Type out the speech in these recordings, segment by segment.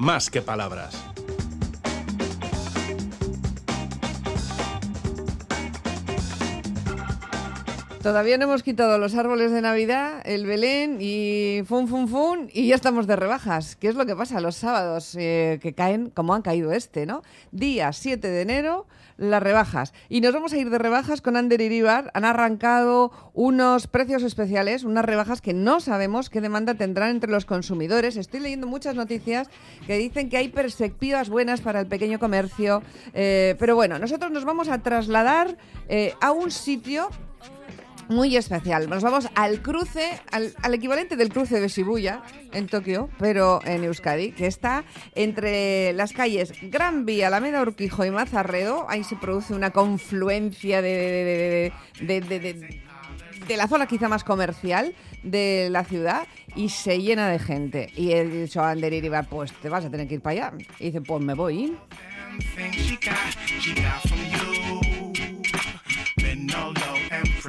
más que palabras. Todavía no hemos quitado los árboles de Navidad, el Belén y fun, fun, fun, y ya estamos de rebajas. ¿Qué es lo que pasa los sábados eh, que caen como han caído este, no? Día 7 de enero, las rebajas. Y nos vamos a ir de rebajas con Ander Iribar. Han arrancado unos precios especiales, unas rebajas que no sabemos qué demanda tendrán entre los consumidores. Estoy leyendo muchas noticias que dicen que hay perspectivas buenas para el pequeño comercio. eh, pero bueno, nosotros nos vamos a trasladar eh, a un sitio muy especial. Nos vamos al cruce, al, al equivalente del cruce de Shibuya en Tokio, pero en Euskadi, que está entre las calles Gran Vía, Alameda Urquijo y Mazarredo. Ahí se produce una confluencia de, de, de- de- la zona quizá más comercial de la ciudad y se llena de gente. Y he dicho a Ander Iribar, pues te vas a tener que ir para allá. Y dice, pues me voy.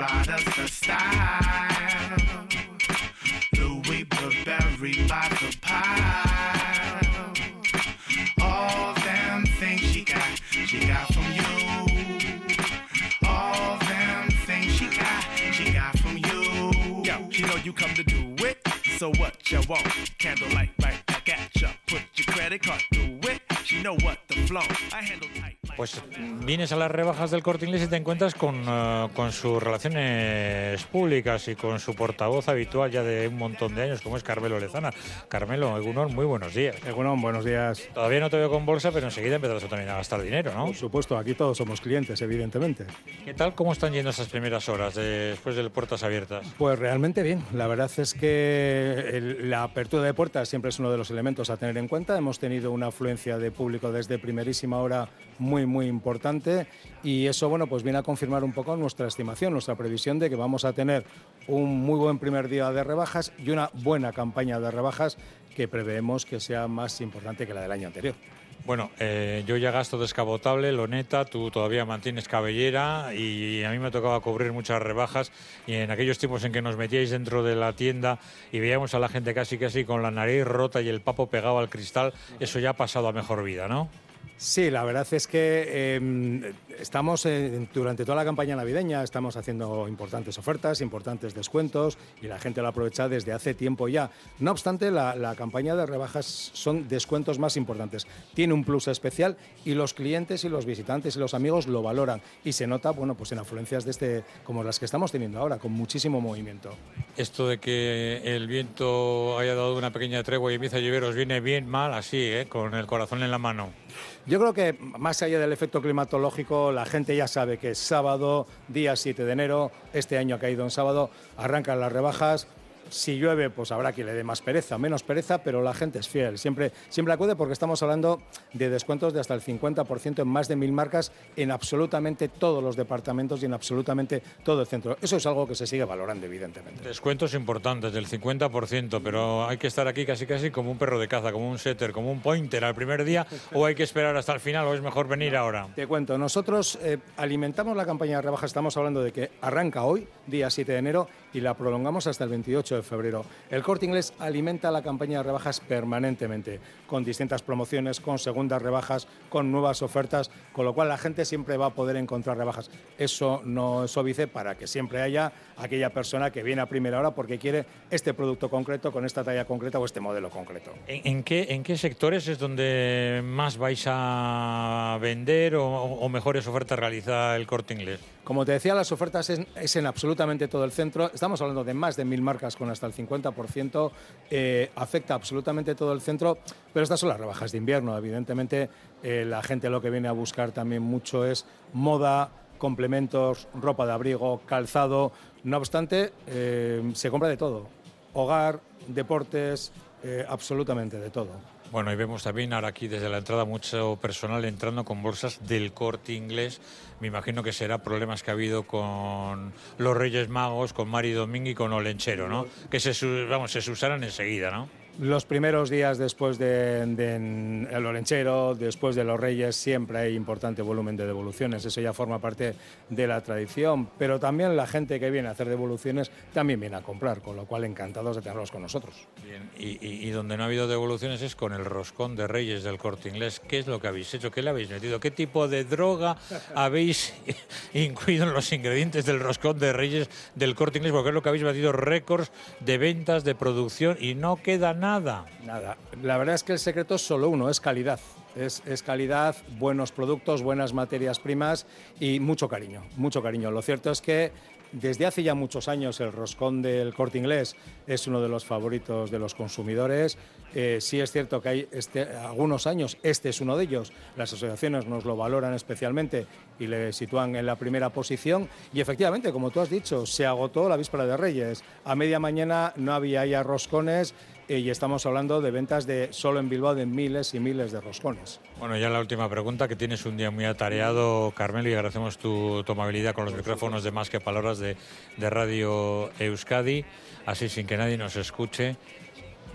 Prada's the style. Louis Burberry by the pile. All them things she got, she got from you. All them things she got, she got from you. Yo, you know you come to do it. So what you want? Candlelight right back at ya. Put your credit card through it. She know what the flow. I handle tight Pues vienes a las rebajas del Corte Inglés y te encuentras con, eh, con sus relaciones públicas y con su portavoz habitual ya de un montón de años, como es Carmelo Lezana. Carmelo, Egunor, muy buenos días. Egunon, buenos días. Todavía no te veo con bolsa, pero enseguida empezarás también a gastar dinero, ¿no? Por supuesto, aquí todos somos clientes, evidentemente. ¿Qué tal? ¿Cómo están yendo esas primeras horas de- después de puertas abiertas? Pues realmente bien. La verdad es que el- la apertura de puertas siempre es uno de los elementos a tener en cuenta. Hemos tenido una afluencia de público desde primerísima hora muy, muy importante y eso, bueno, pues viene a confirmar un poco nuestra estimación, nuestra previsión de que vamos a tener un muy buen primer día de rebajas y una buena campaña de rebajas que preveemos que sea más importante que la del año anterior. Bueno, eh, yo ya gasto descapotable, lo neta, tú todavía mantienes cabellera y a mí me tocaba cubrir muchas rebajas y en aquellos tiempos en que nos metíais dentro de la tienda y veíamos a la gente casi casi con la nariz rota y el papo pegado al cristal, eso ya ha pasado a mejor vida, ¿no? Sí, la verdad es que eh, estamos durante toda la campaña navideña, estamos haciendo importantes ofertas, importantes descuentos y la gente lo aprovecha desde hace tiempo ya. No obstante, la, campaña de rebajas son descuentos más importantes. Tiene un plus especial y los clientes y los visitantes y los amigos lo valoran y se nota, bueno, pues en afluencias de este, como las que estamos teniendo ahora, con muchísimo movimiento. Esto de que el viento haya dado una pequeña tregua y empieza a viene bien mal así, ¿eh? con el corazón en la mano. Yo creo que más allá del efecto climatológico, la gente ya sabe que es sábado, día 7 de enero, este año ha caído en sábado, arrancan las rebajas. Si llueve, pues habrá quien le dé más pereza, menos pereza, pero la gente es fiel. Siempre, siempre acude porque estamos hablando de descuentos de hasta el 50% en más de mil marcas en absolutamente todos los departamentos y en absolutamente todo el centro. Eso es algo que se sigue valorando, evidentemente. Descuentos importantes del 50%, pero hay que estar aquí casi casi como un perro de caza, como un setter, como un pointer al primer día, o hay que esperar hasta el final, o es mejor venir ahora. Te cuento, nosotros eh, alimentamos la campaña de rebajas, estamos hablando de que arranca hoy, día 7 de enero, y la prolongamos hasta el 28 de febrero. El corte inglés alimenta la campaña de rebajas permanentemente, con distintas promociones, con segundas rebajas, con nuevas ofertas, con lo cual la gente siempre va a poder encontrar rebajas. Eso no es óbice para que siempre haya aquella persona que viene a primera hora porque quiere este producto concreto, con esta talla concreta o este modelo concreto. ¿En, en qué, ¿En qué sectores es donde más vais a vender o, o mejores ofertas realiza el corte inglés? Como te decía, las ofertas es, es en absolutamente todo el centro. Estamos hablando de más de mil marcas con hasta el 50%. eh, afecta absolutamente todo el centro, pero estas son las rebajas de invierno. Evidentemente, eh, la gente lo que viene a buscar también mucho es moda, complementos, ropa de abrigo, calzado. No obstante, eh, se compra de todo. Hogar, deportes, absolutamente de todo. Bueno, y vemos también ahora aquí desde la entrada mucho personal entrando con bolsas del corte inglés. Me imagino que será problemas que ha habido con los Reyes Magos, con Mari Domingo y con Olenchero, ¿no? Que se, vamos, se usaran enseguida, ¿no? Los primeros días después de, de el Olenchero, después de los Reyes, siempre hay importante volumen de devoluciones. Eso ya forma parte de la tradición. Pero también la gente que viene a hacer devoluciones también viene a comprar, con lo cual encantados de tenerlos con nosotros. Bien, y, y- y donde no ha habido devoluciones es con el roscón de Reyes del Corte Inglés. ¿Qué es lo que habéis hecho? ¿Qué le habéis metido? ¿Qué tipo de droga habéis incluido en los ingredientes del roscón de Reyes del Corte Inglés? Porque es lo que habéis batido récords de ventas, de producción y no queda nada. Nada, la verdad es que el secreto es solo uno, es calidad. Es, es calidad, buenos productos, buenas materias primas y mucho cariño, mucho cariño. Lo cierto es que desde hace ya muchos años el roscón del corte inglés es uno de los favoritos de los consumidores. Eh, sí es cierto que hay este, algunos años, este es uno de ellos, las asociaciones nos lo valoran especialmente y le sitúan en la primera posición. Y efectivamente, como tú has dicho, se agotó la víspera de Reyes. A media mañana no había ya roscones y estamos hablando de ventas de solo en Bilbao de miles y miles de roscones. Bueno, ya la última pregunta, que tienes un día muy atareado, Carmelo, y agradecemos tu, tu amabilidad con los micrófonos de Más que Palabras de, de Radio Euskadi, así sin que nadie nos escuche.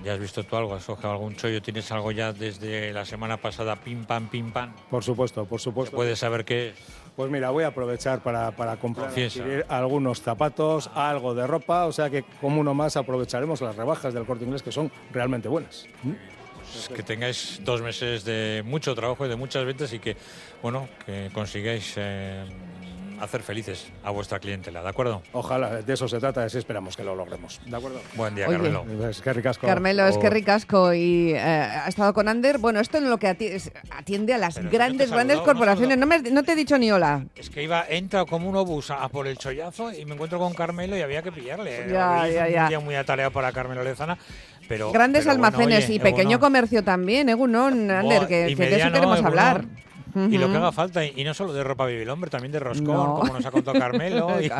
¿Ya has visto tú algo? ¿Has cogido algún chollo? ¿Tienes algo ya desde la semana pasada? Pim, pam, pim, pam. Por supuesto, por supuesto. ¿Puedes saber qué es? Pues mira, voy a aprovechar para, para comprar adquirir algunos zapatos, algo de ropa, o sea que como uno más aprovecharemos las rebajas del corte inglés que son realmente buenas. ¿Mm? Pues que tengáis dos meses de mucho trabajo y de muchas ventas y que, bueno, que consigáis eh, hacer felices a vuestra clientela, ¿de acuerdo? Ojalá, de eso se trata, así esperamos que lo logremos. ¿De acuerdo? Buen día, Oye. Carmelo. Es que ricasco. Carmelo, es que Oh. ricasco y eh, ha estado con Ander. Bueno, esto en lo que ati- es- atiende a las Pero grandes, grandes corporaciones. No, me, no te he dicho ni hola. Es que iba, entra como un obús a, a por el chollazo y me encuentro con Carmelo y había que pillarle. Ya, es ya, un ya. día muy atareado para Carmelo Lezana, pero... Grandes pero bueno, almacenes oye, y pequeño Egunon. comercio también, ¿eh, Gunon, Ander? Que, que de eso queremos Y lo que haga falta, y no solo de ropa Baby hombre, también de roscón, No. como nos ha contado Carmelo, y,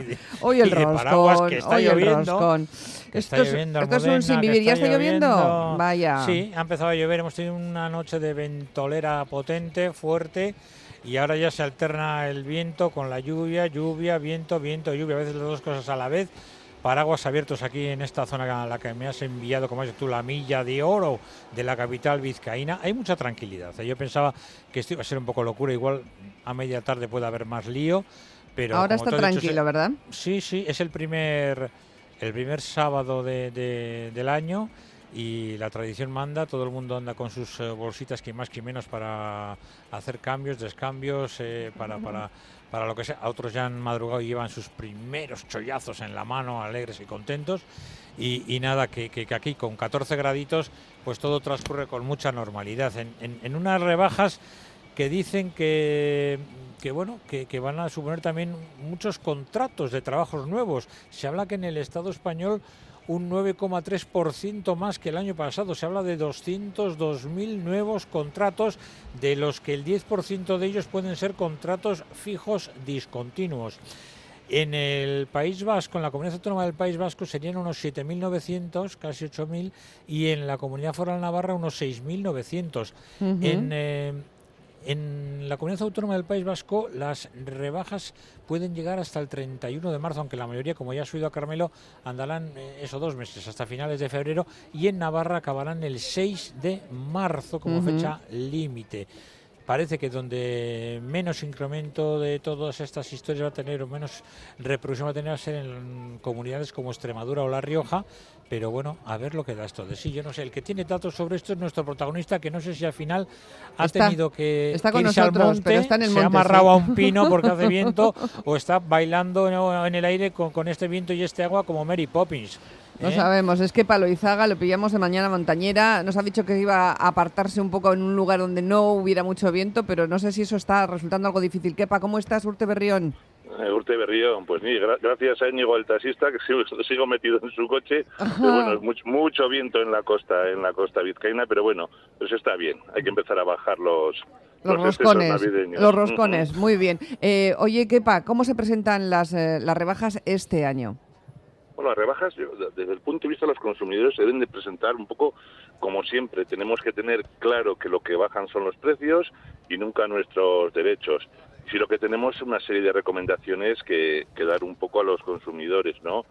Hoy el y de paraguas que está hoy el lloviendo. roscón. que Esto está es, lloviendo, esto es un sin vivir. ¿Ya está lloviendo? Vaya. Sí, ha empezado a llover. Hemos tenido una noche de ventolera potente, fuerte. Y ahora ya se alterna el viento con la lluvia, lluvia, viento, viento, lluvia. A veces las dos cosas a la vez. Paraguas abiertos aquí en esta zona a la que me has enviado, como has dicho tú, la milla de oro de la capital vizcaína. Hay mucha tranquilidad. ¿eh? Yo pensaba que esto iba a ser un poco locura. Igual a media tarde puede haber más lío. Pero Ahora está dicho, tranquilo, ¿verdad? Sí, sí, es el primer, el primer sábado de- de- del año y la tradición manda, todo el mundo anda con sus eh, bolsitas, que más que menos, para hacer cambios, descambios, eh, para, para, para lo que sea. Otros ya han madrugado y llevan sus primeros chollazos en la mano, alegres y contentos. Y, nada, que, que- aquí con 14 graditos, pues todo transcurre con mucha normalidad. En, unas rebajas que dicen que, bueno que van a suponer también muchos contratos de trabajos nuevos. Se habla que en el Estado español un 9,3% más que el año pasado. Se habla de 202.000 nuevos contratos, de los que el 10% de ellos pueden ser contratos fijos discontinuos. En el País Vasco, en la comunidad autónoma del País Vasco, serían unos 7.900, casi 8.000, y en la comunidad foral navarra unos 6.900. Ujú. En, eh, en la comunidad autónoma del País Vasco las rebajas pueden llegar hasta el 31 de marzo, aunque la mayoría, como ya ha subido a Carmelo, andarán eh, eso dos meses, hasta finales de febrero, y en Navarra acabarán el 6 de marzo como fecha límite. Parece que donde menos incremento de todas estas historias va a tener, o menos reproducción va a tener, va a ser en comunidades como Extremadura o La Rioja, pero bueno, a ver lo que da esto de sí. Yo no sé, el que tiene datos sobre esto es nuestro protagonista, que no sé si al final ha Está- tenido que, está que con irse al nosotros, monte, pero está en el se monte, ha amarrado sí. a un pino porque hace viento, o está bailando en el aire con, con este viento y este agua como Mary Poppins. No ¿eh? sabemos, es que Paloizaga lo pillamos de mañana montañera, nos ha dicho que iba a apartarse un poco en un lugar donde no hubiera mucho viento, pero no sé si eso está resultando algo difícil. Kepa, ¿cómo estás, Urte Berrión? Eh, Urte Berrión, pues ni gra- gracias a Íñigo el taxista, que sigo, sigo metido en su coche. Pero bueno, es mucho, mucho viento en la costa, en la costa vizcaína, pero bueno, eso está bien. Hay que empezar a bajar los, Los roscones, los roscones, muy bien. Eh, oye, Kepa, ¿cómo se presentan las, eh, las rebajas este año? Bueno, las rebajas, desde el punto de vista de los consumidores, se deben de presentar un poco como siempre. Tenemos que tener claro que lo que bajan son los precios y nunca nuestros derechos. Si lo que tenemos es una serie de recomendaciones que, que dar un poco a los consumidores, ¿no?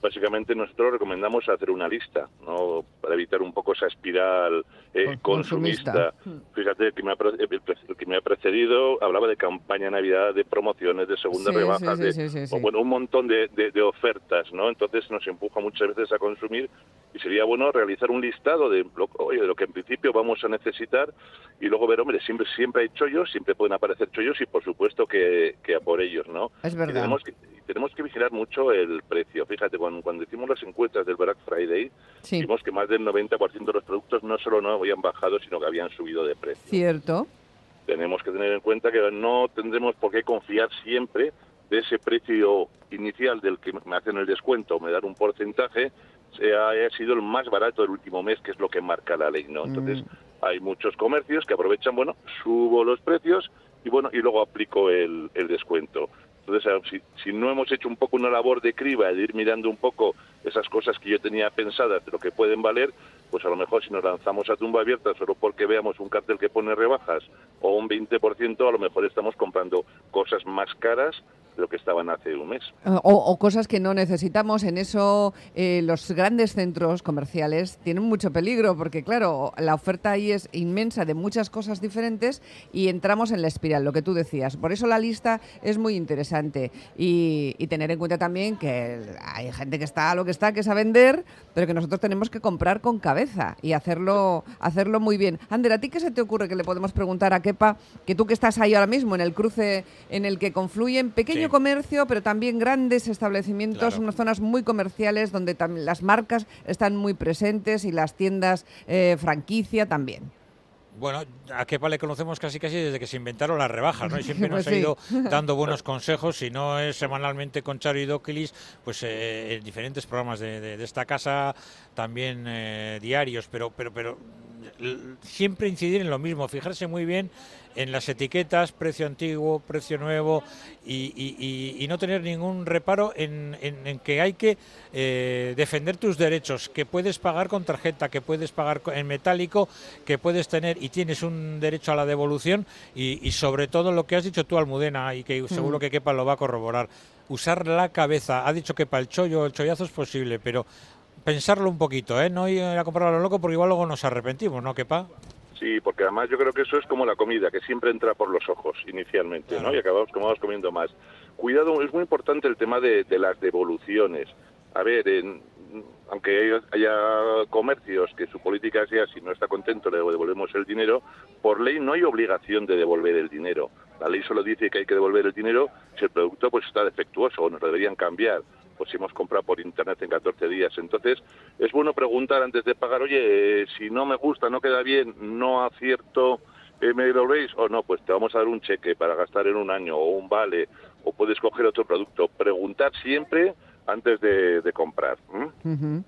Básicamente nosotros recomendamos hacer una lista, ¿no? Para evitar un poco esa espiral eh, Con- consumista. consumista. Fíjate, el que, me ha, el que me ha precedido hablaba de campaña Navidad, de promociones, de segunda Sí, rebajas, sí, de, sí, o bueno, un montón de, de- de ofertas, ¿no? Entonces nos empuja muchas veces a consumir y sería bueno realizar un listado de lo, oye, de lo que en principio vamos a necesitar y luego ver, hombre, siempre siempre hay chollos, siempre pueden aparecer chollos y por supuesto que, que a por ellos, ¿no? Es Y verdad. tenemos que, y tenemos que vigilar mucho el precio. Fíjate, cuando, cuando hicimos las encuestas del Black Friday, Sí. vimos que más del 90% de los productos no solo no habían bajado, sino que habían subido de precio. Cierto. Tenemos que tener en cuenta que no tendremos por qué confiar siempre de ese precio inicial del que me hacen el descuento o me dan un porcentaje, sea, haya sido el más barato del último mes, que es lo que marca la ley, ¿no? Entonces, hay muchos comercios que aprovechan, bueno, subo los precios y bueno, y luego aplico el, el descuento. Entonces, ah, si, si no hemos hecho un poco una labor de criba, de ir mirando un poco esas cosas que yo tenía pensadas de lo que pueden valer, pues a lo mejor si nos lanzamos a tumba abierta solo porque veamos un cartel que pone rebajas o un 20%, a lo mejor estamos comprando cosas más caras lo que estaban hace un mes. O, o cosas que no necesitamos. En eso eh, los grandes centros comerciales tienen mucho peligro porque, claro, la oferta ahí es inmensa de muchas cosas diferentes y entramos en la espiral, lo que tú decías. Por eso la lista es muy interesante y, y tener en cuenta también que hay gente que está a lo que está, que es a vender, pero que nosotros tenemos que comprar con cabeza y hacerlo, hacerlo muy bien. Ander, ¿a ti qué se te ocurre que le podemos preguntar a Kepa, que tú que estás ahí ahora mismo en el cruce en el que confluyen pequeño Sí. Comercio, pero también grandes establecimientos, Claro. unas zonas muy comerciales donde tam- las marcas están muy presentes y las tiendas eh, franquicia también. Bueno, a Kepa le conocemos casi casi desde que se inventaron las rebajas, ¿no? Y siempre Pues nos ha sí. ido dando buenos consejos, si no es semanalmente con Charo y Doquilis, pues eh, en diferentes programas de, de- de esta casa, también eh, diarios, pero, pero, pero siempre incidir en lo mismo, fijarse muy bien en las etiquetas, precio antiguo, precio nuevo, y, y- y- y no tener ningún reparo en, en- en que hay que eh, defender tus derechos, que puedes pagar con tarjeta, que puedes pagar en metálico, que puedes tener y tienes un derecho a la devolución, y, sobre todo lo que has dicho tú, Almudena, y que seguro que Kepa lo va a corroborar, usar la cabeza. Ha dicho que para el chollo, el chollazo es posible, pero pensarlo un poquito, ¿eh? No ir a comprarlo a lo loco porque igual luego nos arrepentimos, ¿no, Kepa? Sí, porque además yo creo que eso es como la comida, que siempre entra por los ojos inicialmente, Claro. ¿no? Y acabamos, acabamos comiendo más. Cuidado, es muy importante el tema de, de las devoluciones. A ver, en- aunque haya, haya comercios que su política sea si no está contento le devolvemos el dinero, por ley no hay obligación de devolver el dinero. La ley solo dice que hay que devolver el dinero si el producto pues está defectuoso o nos lo deberían cambiar. Pues si hemos comprado por internet en 14 días. Entonces, es bueno preguntar antes de pagar, oye, eh, si no me gusta, no queda bien, no acierto, eh, ¿me devolvéis? O no, pues te vamos a dar un cheque para gastar en un año o un vale, o puedes coger otro producto. Preguntar siempre antes de, comprar. Ujú.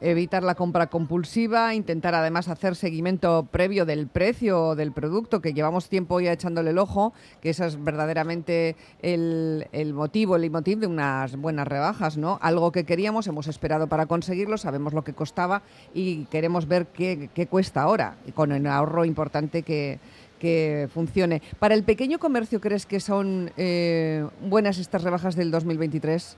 Evitar la compra compulsiva, intentar además hacer seguimiento previo del precio del producto, que llevamos tiempo ya echándole el ojo, que eso es verdaderamente el, el motivo, el motiv de unas buenas rebajas, ¿no? Algo que queríamos, hemos esperado para conseguirlo, sabemos lo que costaba y queremos ver qué, cuesta ahora, con el ahorro importante que, que funcione. ¿Para el pequeño comercio crees que son eh, buenas estas rebajas del 2023?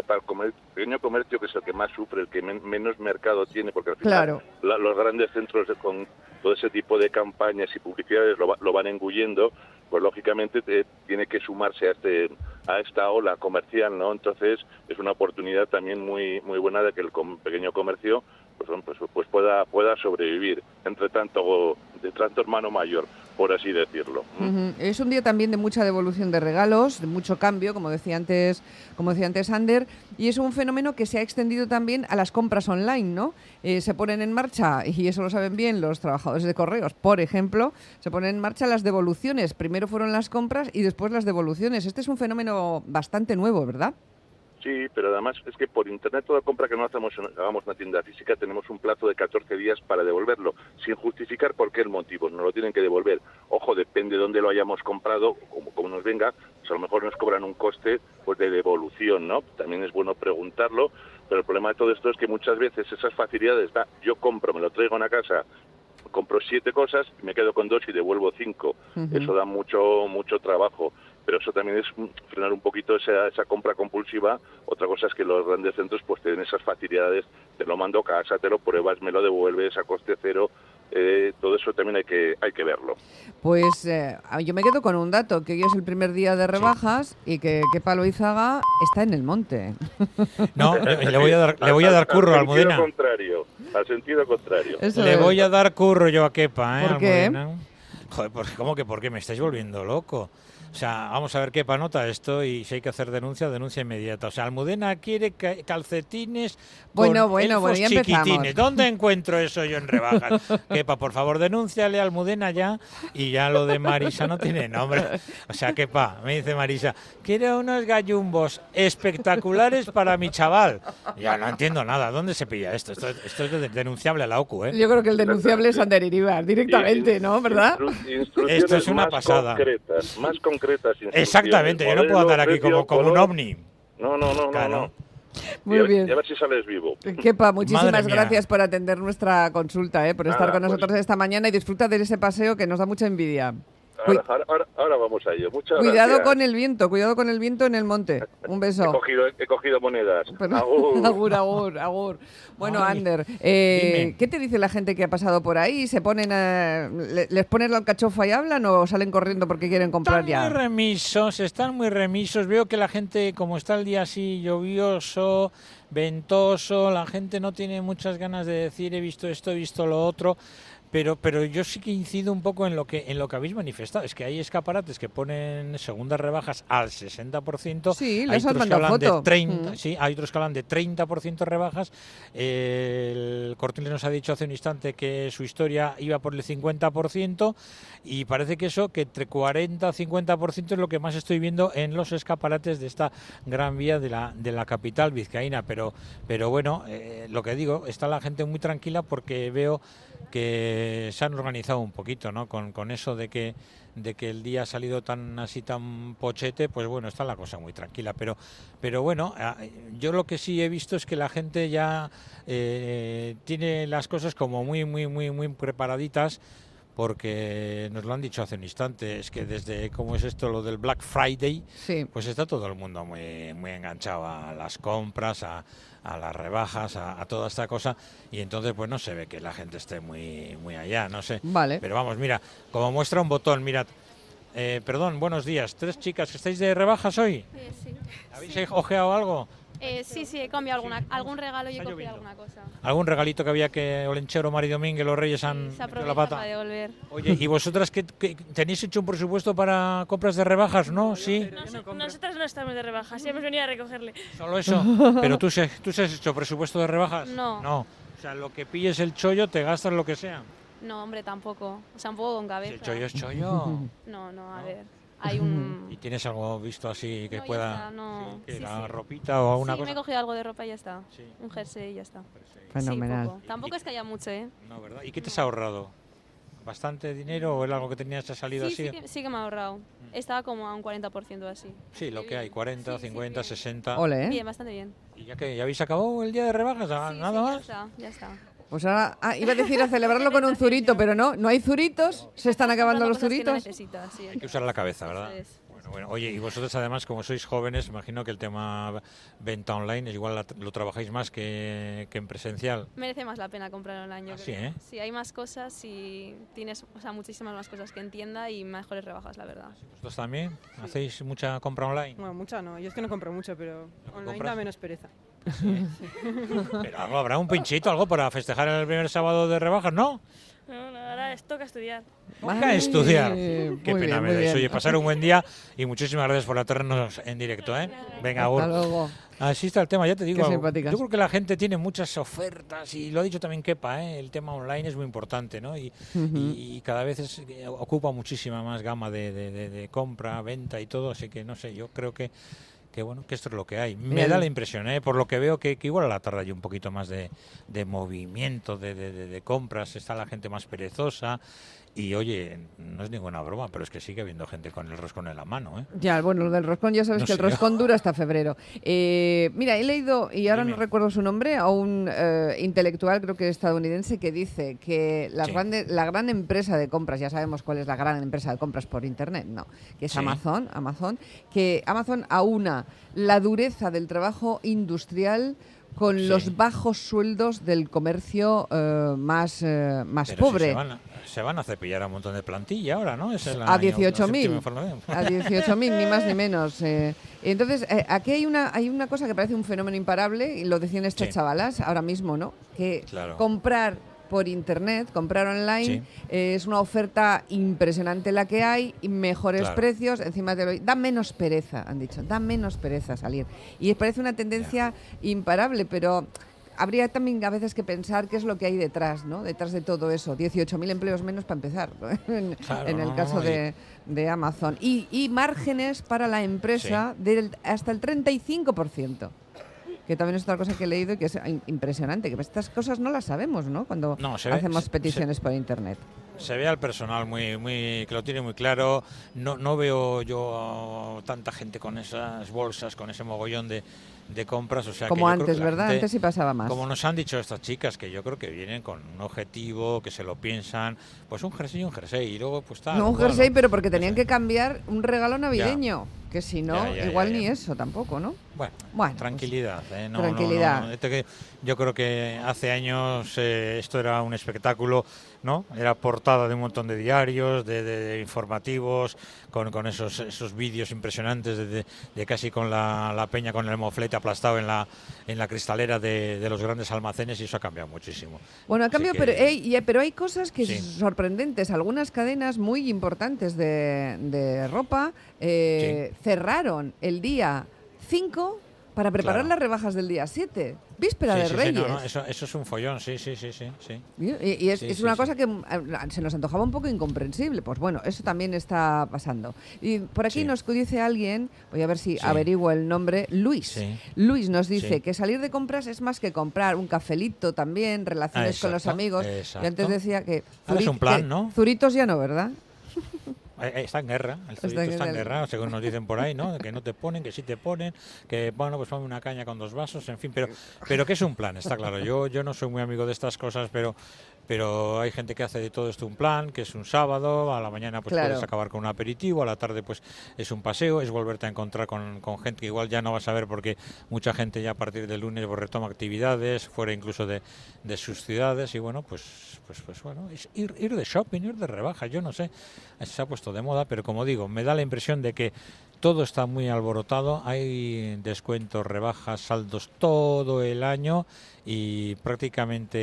Para el comer- pequeño comercio, que es el que más sufre, el que men- menos mercado tiene, porque al final Claro. la- los grandes centros de- con todo ese tipo de campañas y publicidades lo, lo van engullendo, pues lógicamente te- tiene que sumarse a este a esta ola comercial, ¿no? Entonces es una oportunidad también muy muy buena de que el com- pequeño comercio pues, pues, pues pueda pueda sobrevivir entre tanto de tanto hermano mayor, por así decirlo. Es un día también de mucha devolución de regalos, de mucho cambio, como decía antes, como decía antes Ander, y es un fenómeno que se ha extendido también a las compras online, ¿no? Eh, se ponen en marcha, y eso lo saben bien los trabajadores de correos, por ejemplo, se ponen en marcha las devoluciones. Primero fueron las compras y después las devoluciones. Este es un fenómeno bastante nuevo, ¿verdad? Sí, pero además es que por internet toda compra que no hacemos en, hagamos en una tienda física tenemos un plazo de 14 días para devolverlo, sin justificar por qué el motivo, nos lo tienen que devolver. Ojo, depende de dónde lo hayamos comprado, como, como nos venga, pues a lo mejor nos cobran un coste pues de devolución, ¿no? También es bueno preguntarlo, pero el problema de todo esto es que muchas veces esas facilidades, va, yo compro, me lo traigo a una casa, compro siete cosas me quedo con dos y devuelvo cinco. Eso da mucho mucho trabajo. Pero eso también es frenar un poquito esa, esa compra compulsiva. Otra cosa es que los grandes centros pues tienen esas facilidades, te lo mando a casa, te lo pruebas, me lo devuelves a coste cero, eh, todo eso también hay que, hay que verlo. Pues eh, yo me quedo con un dato, que hoy es el primer día de rebajas y que, que Palo Izaga está en el monte. No, le le voy a dar, le voy a dar curro a al Almudena. contrario, al sentido contrario. Eso Le es. voy a dar curro yo a Kepa, ¿eh? ¿Por qué? Almudena. Joder, pues, ¿cómo que por qué? Me estáis volviendo loco. O sea, vamos a ver Kepa nota esto y si hay que hacer denuncia, denuncia inmediata. O sea, Almudena quiere ca- calcetines Bueno, bueno, bueno, ya empezamos. chiquitines. ¿Dónde encuentro eso yo en rebajas? Kepa, por favor, denúnciale a Almudena ya y ya lo de Marisa no tiene nombre. O sea, Kepa, me dice Marisa, quiero unos gallumbos espectaculares para mi chaval. Ya no entiendo nada. ¿Dónde se pilla esto? Esto, esto es de- denunciable a la OCU, ¿eh? Yo creo que el denunciable es Ander Iribar, directamente, ¿no? ¿Verdad? Esto es una más pasada. concretas, más concretas. Exactamente, yo no puedo andar aquí como, como un ovni. No, no, no, Claro. no, no. Muy Y a- bien. Y a ver si sales vivo. Kepa, muchísimas gracias por atender nuestra consulta, ¿eh? por Nada, estar con pues- nosotros esta mañana y disfruta de ese paseo que nos da mucha envidia. Ahora, ahora- ahora- ahora vamos a ello. Muchas cuidado gracias. con el viento, cuidado con el viento en el monte. Un He beso. cogido, he cogido monedas. Pero- Agur. agur, agur, agur. Bueno, Ay, Ander, eh. ¿qué te dice la gente que ha pasado por ahí? ¿Se ponen a- le- ¿Les ponen la alcachofa y hablan o salen corriendo porque quieren comprar Están muy ya? remisos, están muy remisos. Veo que la gente, como está el día así lluvioso, ventoso, la gente no tiene muchas ganas de decir he visto esto, he visto lo otro. Pero, pero yo sí que incido un poco en lo que en lo que habéis manifestado. Es que hay escaparates que ponen segundas rebajas al 60%. Sí, hay otros que hablan foto. de 30, Mm. sí, hay otros que hablan de 30% rebajas. Eh, el Corte Inglés nos ha dicho hace un instante que su historia iba por el 50% y parece que eso, que entre 40 y 50% es lo que más estoy viendo en los escaparates de esta gran vía de la, de la capital vizcaína. Pero, pero bueno, eh, lo que digo, está la gente muy tranquila porque veo que se han organizado un poquito, ¿no? Con, con eso de que de que el día ha salido tan así tan pochete, pues bueno, está la cosa muy tranquila. Pero, pero bueno, ah, yo lo que sí he visto es que la gente ya eh, tiene las cosas como muy, muy, muy, muy preparaditas. Porque nos lo han dicho hace un instante, es que desde cómo es esto, lo del Black Friday, Sí. pues está todo el mundo muy, muy enganchado a las compras, a, a las rebajas, a, a toda esta cosa, y entonces pues no se ve que la gente esté muy, muy allá, no sé. Vale. Pero vamos, mira, como muestra un botón, mirad. Eh, perdón, buenos días. Tres chicas, que ¿estáis de rebajas hoy? Eh, sí. ¿Habéis ojeado algo? Eh, sí, sí, he cambiado alguna, algún regalo y he cogido lloviendo. alguna cosa. ¿Algún regalito que había que Olenchero, Mari Domínguez, los Reyes han se metido la pata? para devolver. Oye, ¿y vosotras qué, qué- tenéis hecho un presupuesto para compras de rebajas, no? Sí. Nos- nosotras no estamos de rebajas, sí hemos venido a recogerle. Solo eso. Pero tú, se, tú se has hecho presupuesto de rebajas. No. No. O sea, lo que pilles el chollo, te gastas lo que sea. No, hombre, tampoco. O sea, un poco con Si cabeza. el chollo es chollo. No, no, a ver. Hay un... ¿Y tienes algo visto así que No, pueda. está, no. sí, que Sí, la sí. ropita o alguna sí, me he cosa? cogido algo de ropa y ya está. Sí. Un jersey y ya está. Fenomenal. Tampoco es que haya mucho, ¿eh? No, ¿verdad? ¿Y qué te has ahorrado? ¿Bastante dinero o era algo que tenías ha salido Sí, así? sí que, sí que me he ahorrado. Estaba como a un 40% así. Sí, lo que hay, 40, Sí, sí, 50, bien. 60. Ole, ¿eh? Bien, bastante bien. ¿Y ya que ya habéis acabado el día de rebajas? ¿Ah, Sí, ¿Nada sí, más? Ya está, ya está. Pues ahora, ah, iba a decir a celebrarlo con un zurito, pero no, no hay zuritos, se están acabando los zuritos. necesita, sí. Hay que usar la cabeza, ¿verdad? Bueno, bueno. Oye, y vosotros además, como sois jóvenes, imagino que el tema venta online es igual la- lo trabajáis más que, que en presencial. Merece más la pena comprar online, yo Ah, sí. ¿eh? Sí, hay más cosas y tienes o sea, muchísimas más cosas que en tienda y mejores rebajas, la verdad. ¿Vosotros también? ¿Hacéis mucha compra online? Bueno, mucha no. Yo es que no compro mucho, pero online compras? da menos pereza. Pero algo habrá un pinchito, algo para festejar el primer sábado de rebajas, ¿no? No, no, ahora es toca estudiar. Toca estudiar. muy Qué pena bien, me dais. Oye, pasar un buen día y muchísimas gracias por atendernos en directo, ¿eh? Venga, Hasta Agur. luego. Así está el tema, ya te digo. Qué simpáticas. Yo creo que la gente tiene muchas ofertas y lo ha dicho también Kepa, ¿eh? el tema online es muy importante, ¿no? Y, y- y cada vez es- eh, ocupa muchísima más gama de, de- de- de compra, venta y todo, así que no sé, yo creo que que bueno, que esto es lo que hay. Me Bien. da la impresión, ¿eh? por lo que veo, que, que igual a la tarde hay un poquito más de, de movimiento, de, de- de- de compras, está la gente más perezosa. Y oye, no es ninguna broma, pero es que sigue habiendo gente con el roscón en la mano. ¿eh? Ya, bueno, lo del roscón, ya sabes No que el yo. roscón dura hasta febrero. Eh, mira, he leído, y ahora no recuerdo su nombre, a un eh, intelectual, creo que estadounidense, que dice que la, Sí. grande- la gran empresa de compras, ya sabemos cuál es la gran empresa de compras por Internet, ¿no? Que es Sí. Amazon, Amazon, que Amazon aúna la dureza del trabajo industrial con Sí. los bajos sueldos del comercio eh, más, eh, más Pero si pobre. se, van a, se van a cepillar a un montón de plantilla ahora, ¿no? Es la- a la 18.000 séptima información. a 18.000 ni más ni menos eh. entonces eh, aquí hay una hay una cosa que parece un fenómeno imparable y lo decían estas Sí. chavalas ahora mismo no que Claro. comprar por internet comprar online Sí. eh, es una oferta impresionante la que hay y mejores Claro. precios encima de lo da menos pereza han dicho da menos pereza salir y parece una tendencia imparable pero Habría también a veces que pensar qué es lo que hay detrás, ¿no? Detrás de todo eso. 18.000 empleos menos para empezar, ¿no? en, Claro, en el caso de, de Amazon. Y, y márgenes para la empresa del, hasta el 35%. Que también es otra cosa que he leído y que es im- impresionante. Que estas cosas no las sabemos, ¿no? Cuando No, ve- hacemos se- peticiones por internet. Se ve al personal muy, muy que lo tiene muy claro. No, no veo yo tanta gente con esas bolsas, con ese mogollón de, de compras. O sea, Como antes, que la ¿verdad? gente- Antes sí pasaba más. Como nos han dicho estas chicas, que yo creo que vienen con un objetivo, que se lo piensan, pues un jersey y un jersey, y luego pues tal. no un jersey, pero porque tenían que cambiar un regalo navideño. Que si no, Ya, ya, igual ya, ni eso tampoco, ¿no? Bueno, Bueno, pues, tranquilidad. ¿eh? No, no, no, tranquilidad. no. Que- Yo creo que hace años eh, esto era un espectáculo, ¿no? Era portada de un montón de diarios, de, de- de informativos, con, con esos, esos vídeos impresionantes de, casi con la, la peña con el moflete aplastado en la, en la cristalera de, de los grandes almacenes y eso ha cambiado muchísimo. Bueno, a Así cambio, que- pero, ey, y- pero hay cosas que Sí. sorprendentes. Algunas cadenas muy importantes de, de ropa eh, cerraron el día 5 para preparar Claro. las rebajas del día 7. Víspera Sí, de sí, sí, Reyes. no, no, eso, eso es un follón, sí, sí, sí, sí. sí. Y, y es, Sí, es sí, una sí. cosa que mm, eh, se nos antojaba un poco incomprensible. Pues bueno, eso también está pasando. Y por aquí Sí. nos dice alguien, voy a ver si Sí. averiguo el nombre, Luis. Sí. Luis nos dice Sí. que salir de compras es más que comprar un cafelito también, relaciones con los Exacto, amigos. Exacto. antes decía que, Ahora es un plan, que ¿no? Zuritos ya no, ¿verdad? Está en guerra, el Está en está en guerra. guerra, según nos dicen por ahí, ¿no? Que no te ponen, que sí te ponen, que bueno, pues ponme una caña con dos vasos, en fin, pero pero que es un plan, está claro. Yo yo no soy muy amigo de estas cosas, pero pero hay gente que hace de todo esto un plan, que es un sábado, a la mañana pues Claro. puedes acabar con un aperitivo, a la tarde pues es un paseo, es volverte a encontrar con, con gente que igual ya no vas a ver porque mucha gente ya a partir del lunes pues, retoma actividades, fuera incluso de, de sus ciudades y bueno, pues pues pues bueno, es ir, ir de shopping, ir de rebajas, yo no sé, se ha puesto de moda, pero como digo, me da la impresión de que todo está muy alborotado, hay descuentos, rebajas, saldos todo el año y prácticamente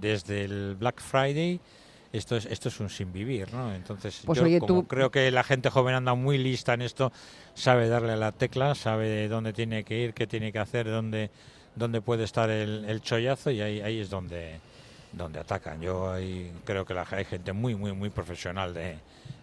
desde el Black Friday esto es esto es un sin vivir, ¿no? Entonces Pues yo oye, como tú- creo que la gente joven anda muy lista en esto, sabe darle a la tecla, sabe dónde tiene que ir, qué tiene que hacer, dónde dónde puede estar el, el chollazo y ahí ahí es donde donde atacan. Yo ahí creo que la, hay gente muy muy muy profesional de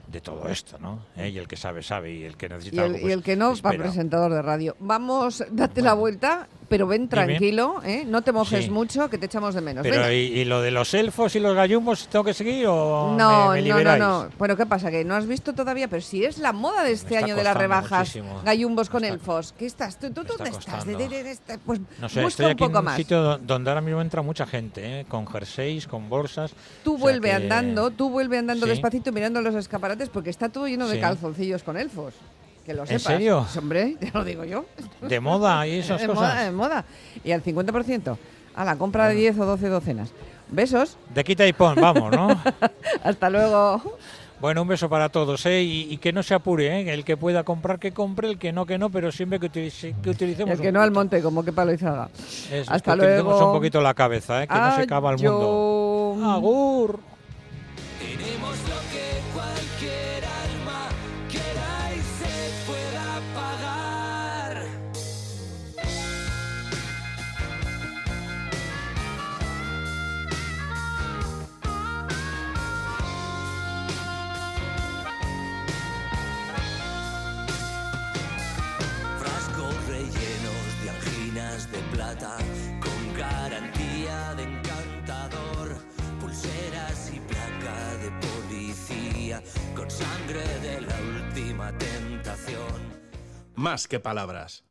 de todo esto, ¿no? ¿Eh? Y el que sabe, sabe, y el que Y necesita el, algo, y pues, el que no, va espera. presentador de radio. Vamos, date la vuelta, pero ven tranquilo, ¿eh? No te mojes Sí. mucho, que te echamos de menos. Pero. ¿y, y lo de los elfos y los gallumbos tengo que seguir o No, me, me no, no, no. Bueno, ¿qué pasa? Que no has visto todavía, pero si es la moda de este año de las rebajas, muchísimo. gallumbos con está- elfos. ¿Qué estás? ¿Tú, tú me está dónde estás? De- de- de- pues No sé, busca estoy un aquí en poco un más. sitio do- donde ahora mismo entra mucha gente, ¿eh? con jerseys, con bolsas. Tú o sea vuelve que- andando, tú vuelve andando Sí. despacito mirando los escaparates porque está todo lleno de calzoncillos con elfos. Que lo ¿En sepas. serio? Pues, hombre, te lo digo yo. De moda y esas de cosas. moda, de moda. Y al 50%. A la compra de 10 o 12 docenas. Besos. De quita y pon, vamos, ¿no? Hasta luego. bueno, un beso para todos, ¿eh? Y, y que no se apure, ¿eh? El que pueda comprar, que compre, el que no, que no, pero siempre que, utilice, que utilicemos el que no al monte, como que palo y zaga. Eso es, Hasta que luego. un poquito la cabeza, ¿eh? Que no se acaba el mundo. Adiós. Agur. Más que palabras.